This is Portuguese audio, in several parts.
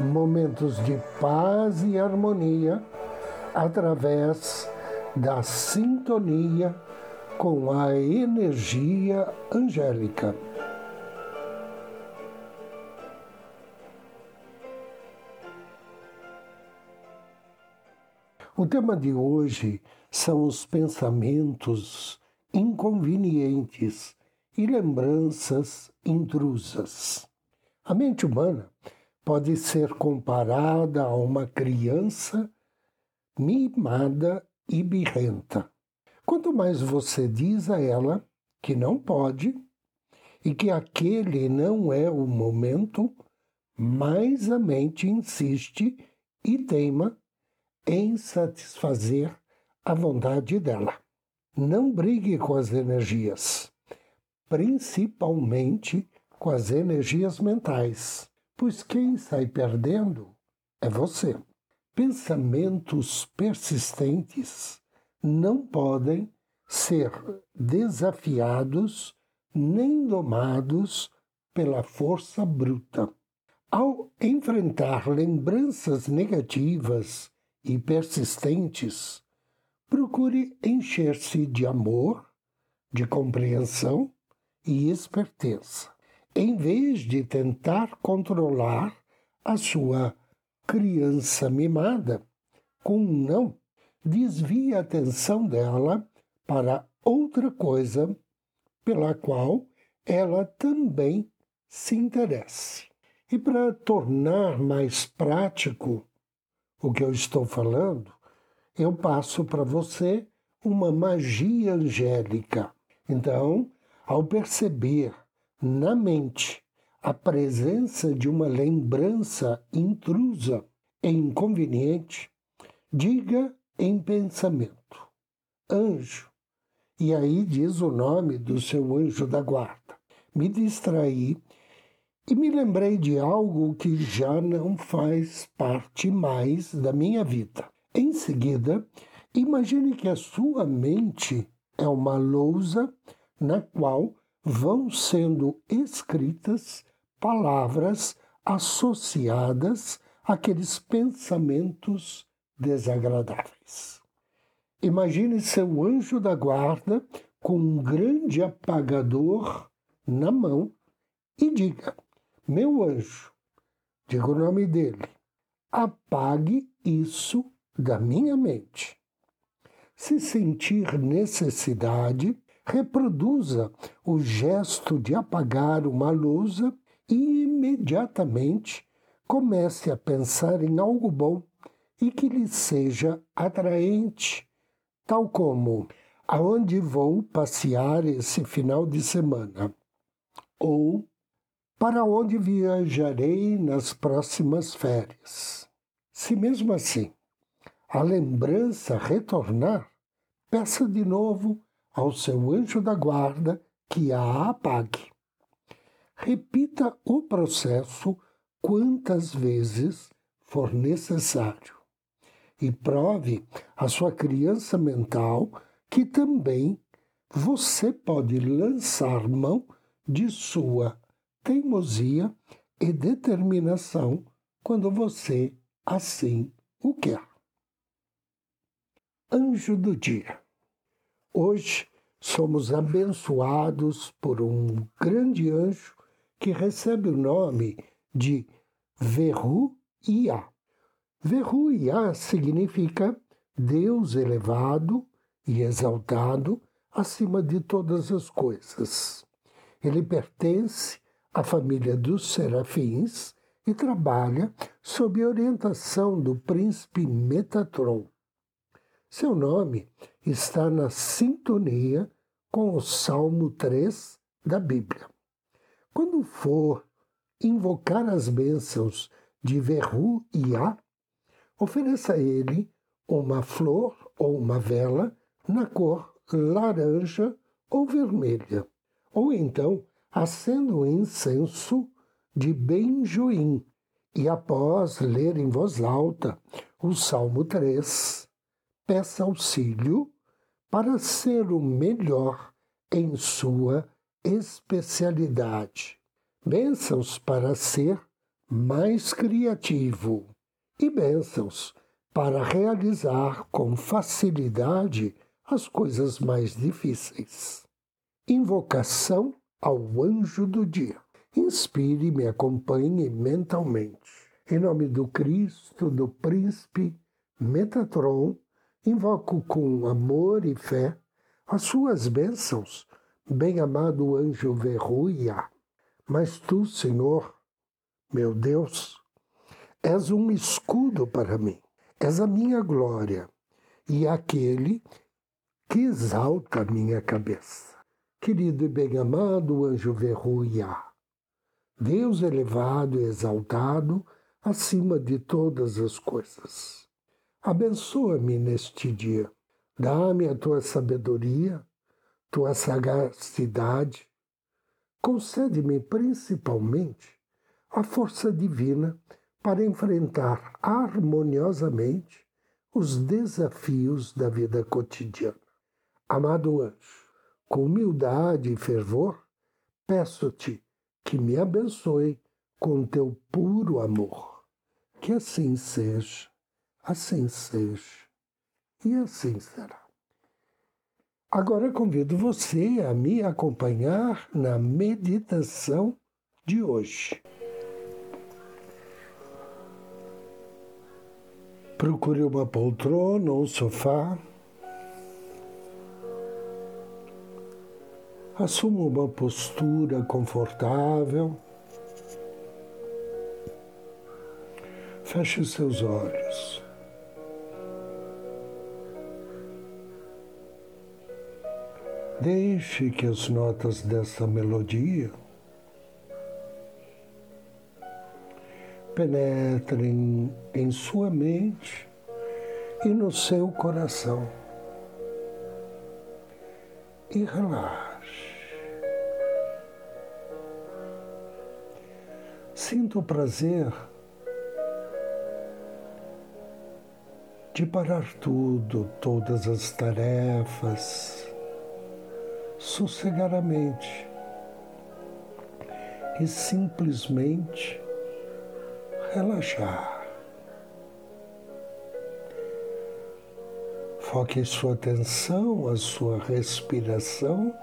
Momentos de paz e harmonia através da sintonia com a energia angélica. O tema de hoje são os pensamentos inconvenientes e lembranças intrusas. A mente humana pode ser comparada a uma criança mimada e birrenta. Quanto mais você diz a ela que não pode e que aquele não é o momento, mais a mente insiste e teima em satisfazer a vontade dela. Não brigue com as energias, principalmente com as energias mentais, pois quem sai perdendo é você. Pensamentos persistentes não podem ser desafiados nem domados pela força bruta. Ao enfrentar lembranças negativas e persistentes, procure encher-se de amor, de compreensão e esperteza, em vez de tentar controlar a sua criança mimada com um não, desvie a atenção dela para outra coisa pela qual ela também se interesse. E para tornar mais prático o que eu estou falando, eu passo para você uma magia angélica. Então, ao perceber na mente a presença de uma lembrança intrusa e inconveniente, diga em pensamento: anjo. E aí diz o nome do seu anjo da guarda. Me distraí e me lembrei de algo que já não faz parte mais da minha vida. Em seguida, imagine que a sua mente é uma lousa na qual vão sendo escritas palavras associadas àqueles pensamentos desagradáveis. Imagine seu anjo da guarda com um grande apagador na mão e diga: Meu anjo, diga o nome dele, apague isso da minha mente. Se sentir necessidade, reproduza o gesto de apagar uma lousa e imediatamente comece a pensar em algo bom e que lhe seja atraente, tal como aonde vou passear esse final de semana ou para onde viajarei nas próximas férias. Se mesmo assim a lembrança retornar, peça de novo ao seu anjo da guarda que a apague. Repita o processo quantas vezes for necessário e prove à sua criança mental que também você pode lançar mão de sua teimosia e determinação quando você assim o quer anjo do dia. Hoje somos abençoados por um grande anjo que recebe o nome de Verru Ia. Verru Ia significa Deus elevado e exaltado acima de todas as coisas. Ele pertence à família dos serafins e trabalha sob orientação do príncipe Metatron. Seu nome está na sintonia com o Salmo 3 da Bíblia. Quando for invocar as bênçãos de verruia, ofereça a ele uma flor ou uma vela na cor laranja ou vermelha. Ou então, acenda um incenso de benjoim e após ler em voz alta o Salmo 3, peça auxílio para ser o melhor em sua especialidade. Bênçãos para ser mais criativo e bênçãos para realizar com facilidade as coisas mais difíceis. Invocação ao anjo do dia. Inspire e me acompanhe mentalmente. Em nome do Cristo, do príncipe Metatron, invoco com amor e fé as suas bênçãos, bem-amado anjo Verruia. Mas tu, Senhor, meu Deus, és um escudo para mim, és a minha glória e aquele que exalta a minha cabeça. Querido e bem-amado anjo Verruia, Deus elevado e exaltado acima de todas as coisas. Abençoa-me neste dia, dá-me a tua sabedoria, tua sagacidade, concede-me principalmente a força divina para enfrentar harmoniosamente os desafios da vida cotidiana. Amado anjo, com humildade e fervor, peço-te que me abençoe com teu puro amor. Que assim seja, assim seja e assim será. Agora convido você a me acompanhar na meditação de hoje. Procure uma poltrona ou um sofá. Assuma uma postura confortável. Feche seus olhos. Deixe que as notas dessa melodia penetrem em sua mente e no seu coração. E relaxe. Sinta o prazer de parar tudo, todas as tarefas, sossegadamente e simplesmente relaxar. Foque sua atenção, a sua respiração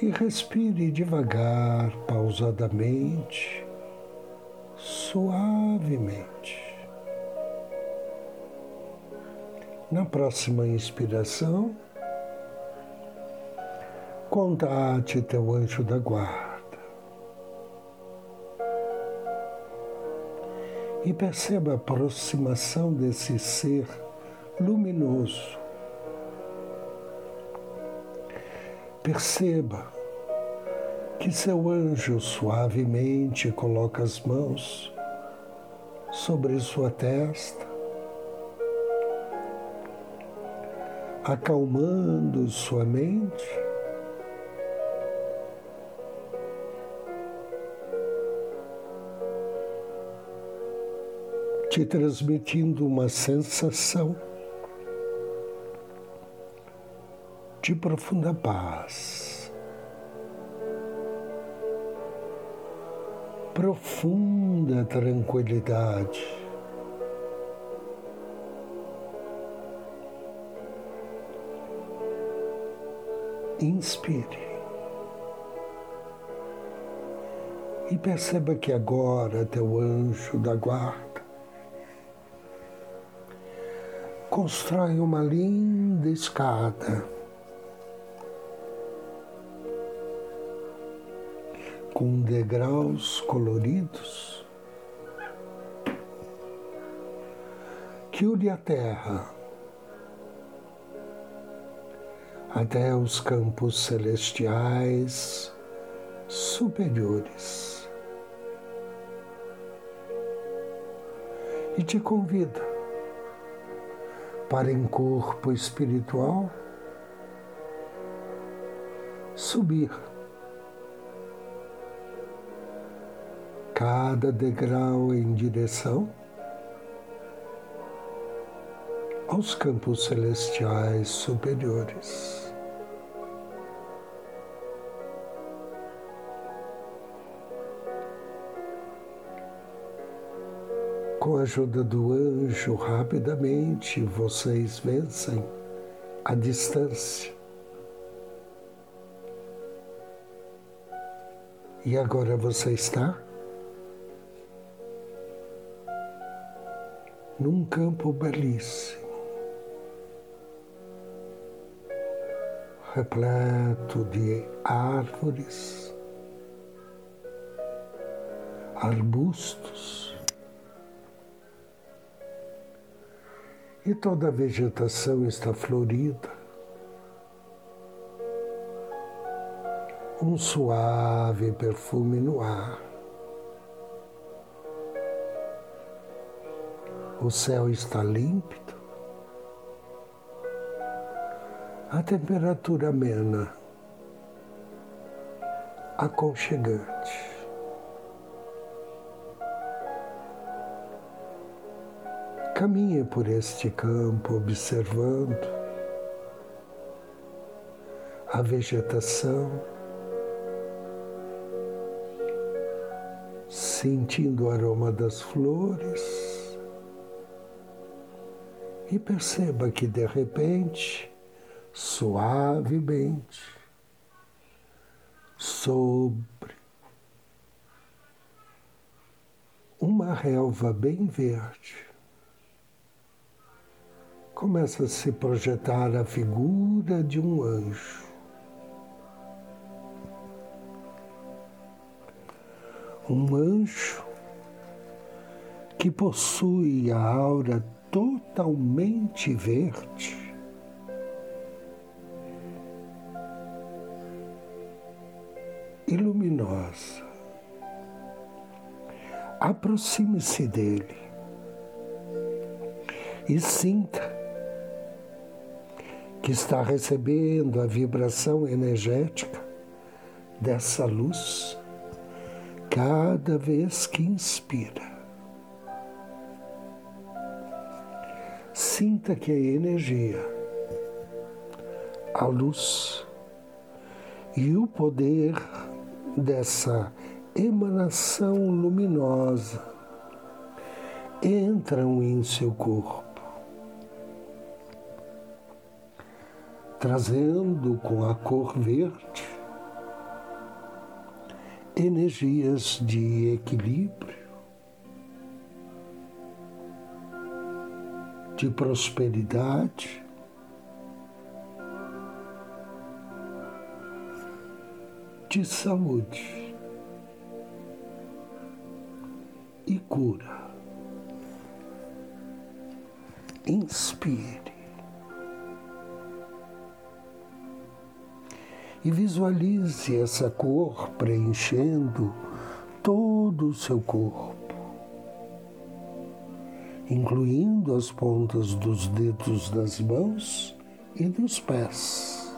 e respire devagar, pausadamente suavemente. Na próxima inspiração, contate teu anjo da guarda e perceba a aproximação desse ser luminoso. Perceba que seu anjo suavemente coloca as mãos sobre sua testa, acalmando sua mente. Te transmitindo uma sensação de profunda paz. profunda tranquilidade. Inspire. E perceba que agora teu anjo da guarda. Constrói uma linda escada. Com degraus coloridos. Que une a terra até os campos celestiais superiores. E te convida para em corpo espiritual subir cada degrau em direção aos campos celestiais superiores. Com a ajuda do anjo, rapidamente vocês vencem a distância. E agora você está num campo belíssimo. Repleto de árvores, arbustos e toda a vegetação está florida. Um suave perfume no ar. O céu está límpido a temperatura amena, aconchegante. Caminhe por este campo observando a vegetação, sentindo o aroma das flores e perceba que de repente suavemente sobre uma relva bem verde. Começa a se projetar a figura de um anjo. Um anjo que possui a aura totalmente verde luminosa. Aproxime-se dele e sinta que está recebendo a vibração energética dessa luz cada vez que inspira. Sinta que a energia, a luz e o poder dessa emanação luminosa entram em seu corpo, trazendo com a cor verde energias de equilíbrio, de prosperidade de saúde e cura. Inspire e visualize essa cor preenchendo todo o seu corpo, incluindo as pontas dos dedos das mãos e dos pés.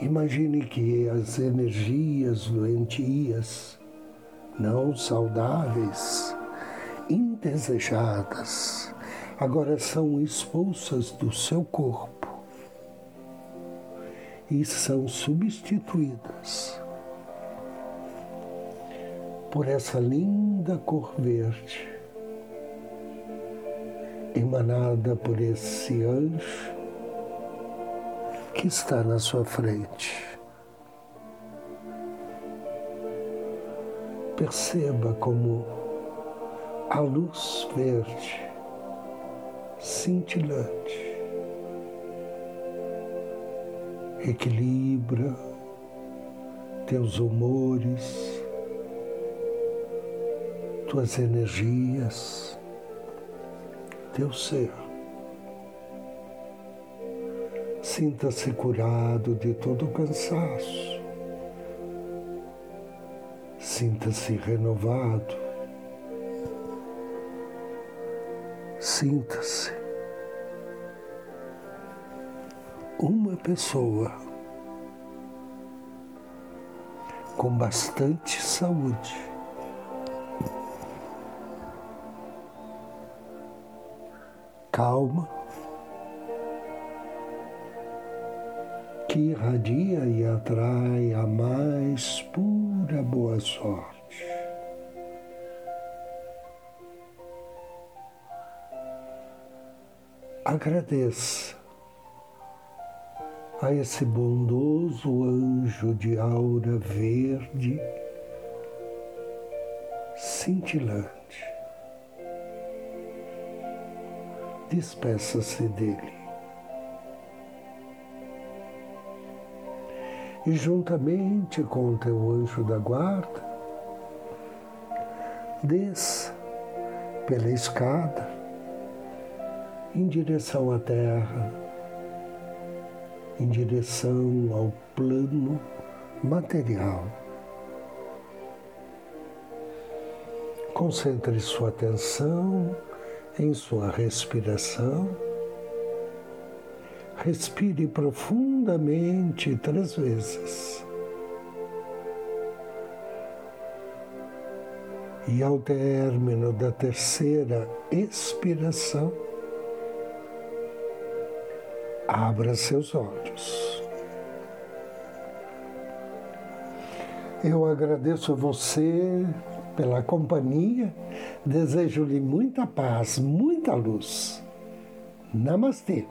Imagine que as energias doentias, não saudáveis, indesejadas, agora são expulsas do seu corpo e são substituídas por essa linda cor verde, emanada por esse anjo que está na sua frente. Perceba como a luz verde, cintilante, equilibra teus humores, tuas energias, teu ser Sinta-se curado de todo o cansaço. Sinta-se renovado. Sinta-se uma pessoa com bastante saúde. Calma que irradia e atrai a mais pura boa sorte. Agradeça a esse bondoso anjo de aura verde cintilante. Despeça-se dele. E juntamente com o teu anjo da guarda, desça pela escada em direção à terra, em direção ao plano material. Concentre sua atenção em sua respiração Respire profundamente três vezes. E ao término da terceira expiração, abra seus olhos. Eu agradeço a você pela companhia, desejo-lhe muita paz, muita luz. Namastê.